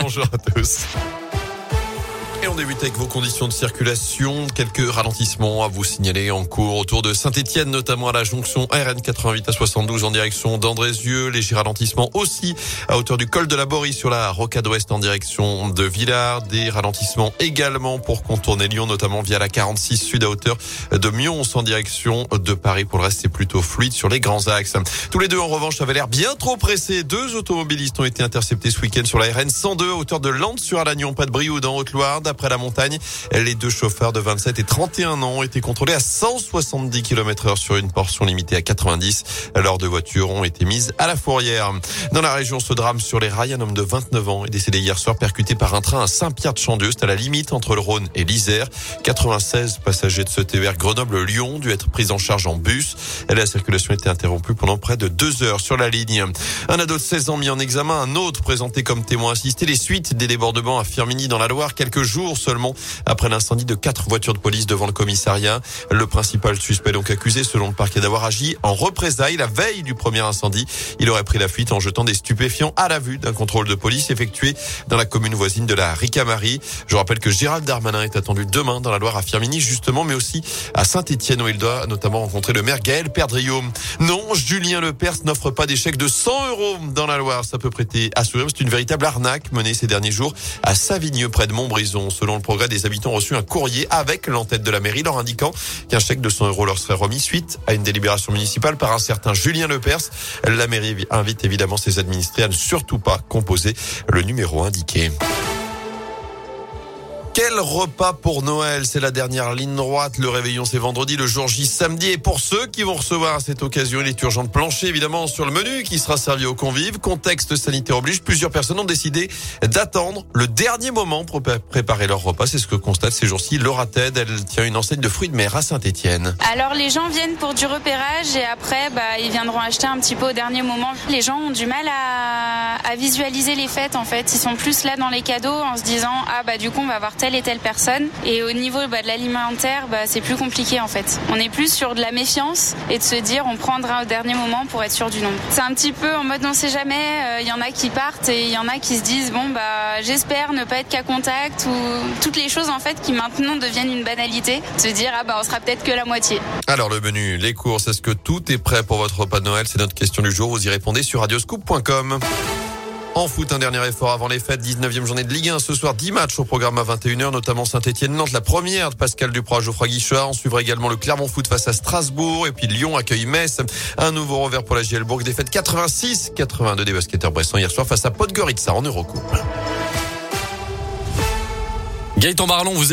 Bonjour à tous. On débute avec vos conditions de circulation. Quelques ralentissements à vous signaler en cours autour de Saint-Etienne, notamment à la jonction RN 88 à 72 en direction d'Andrézieux. Léger ralentissement aussi à hauteur du col de la Borie sur la rocade ouest en direction de Villars. Des ralentissements également pour contourner Lyon, notamment via la 46 sud à hauteur de Mions en direction de Paris. Pour le reste, c'est plutôt fluide sur les grands axes. Tous les deux, en revanche, avaient l'air bien trop pressés. Deux automobilistes ont été interceptés ce week-end sur la RN 102 à hauteur de Landes sur Alagnon, pas de Brioude en Haute-Loire après la montagne. Les deux chauffeurs de 27 et 31 ans ont été contrôlés à 170 km heure sur une portion limitée à 90. Leurs deux voitures ont été mises à la fourrière. Dans la région, ce drame sur les rails, un homme de 29 ans est décédé hier soir percuté par un train à Saint-Pierre-de-Chandieu. C'est à la limite entre le Rhône et l'Isère. 96 passagers de ce TER Grenoble-Lyon dû être pris en charge en bus. La circulation était interrompue pendant près de deux heures sur la ligne. Un ado de 16 ans mis en examen, un autre présenté comme témoin assisté. Les suites des débordements à Firmini dans la Loire quelques jours seulement après l'incendie de quatre voitures de police devant le commissariat. Le principal suspect donc accusé selon le parquet d'avoir agi en représailles la veille du premier incendie. Il aurait pris la fuite en jetant des stupéfiants à la vue d'un contrôle de police effectué dans la commune voisine de la Ricamarie. Je rappelle que Gérald Darmanin est attendu demain dans la Loire à Firmini justement, mais aussi à Saint-Etienne où il doit notamment rencontrer le maire Gaël Perdriau. Non, Julien Lepers n'offre pas des chèques de 100 euros dans la Loire. Ça peut prêter à sourire. C'est une véritable arnaque menée ces derniers jours à Savigneux près de Montbrison. Selon le progrès des habitants reçu un courrier avec l'entête de la mairie leur indiquant qu'un chèque de 100 euros leur serait remis suite à une délibération municipale par un certain Julien Lepers. La mairie invite évidemment ses administrés à ne surtout pas composer le numéro indiqué. Quel repas pour Noël C'est la dernière ligne droite. Le réveillon, c'est vendredi, le jour J samedi. Et pour ceux qui vont recevoir à cette occasion, il est urgent de plancher, évidemment, sur le menu qui sera servi aux convives. Contexte sanitaire oblige, plusieurs personnes ont décidé d'attendre le dernier moment pour préparer leur repas. C'est ce que constate ces jours-ci Laura Ted. Elle tient une enseigne de fruits de mer à Saint-Etienne. Alors, les gens viennent pour du repérage et après, bah, ils viendront acheter un petit peu au dernier moment. Les gens ont du mal à, à visualiser les fêtes, en fait. Ils sont plus là dans les cadeaux en se disant, ah, bah, du coup, on va avoir telle et telle personne. Et au niveau bah, de l'alimentaire, bah, c'est plus compliqué en fait. On est plus sur de la méfiance et de se dire on prendra au dernier moment pour être sûr du nombre. C'est un petit peu en mode on sait jamais. Il euh, y en a qui partent et il y en a qui se disent bon bah j'espère ne pas être qu'à contact ou toutes les choses en fait qui maintenant deviennent une banalité. Se dire ah bah on sera peut-être que la moitié. Alors le menu, les courses, est-ce que tout est prêt pour votre repas de Noël? C'est notre question du jour. Vous y répondez sur radioscoop.com. En foot, un dernier effort avant les fêtes, 19e journée de Ligue 1. Ce soir, 10 matchs au programme à 21h, notamment Saint-Etienne-Nantes, la première de Pascal Duprat, Geoffroy Guichard. On suivra également le Clermont Foot face à Strasbourg. Et puis Lyon accueille Metz. Un nouveau revers pour la Gielbourg. Défaite 86-82 des basketteurs bressans hier soir face à Podgorica en Eurocoupe. Gaëtan Marlon, vous aimez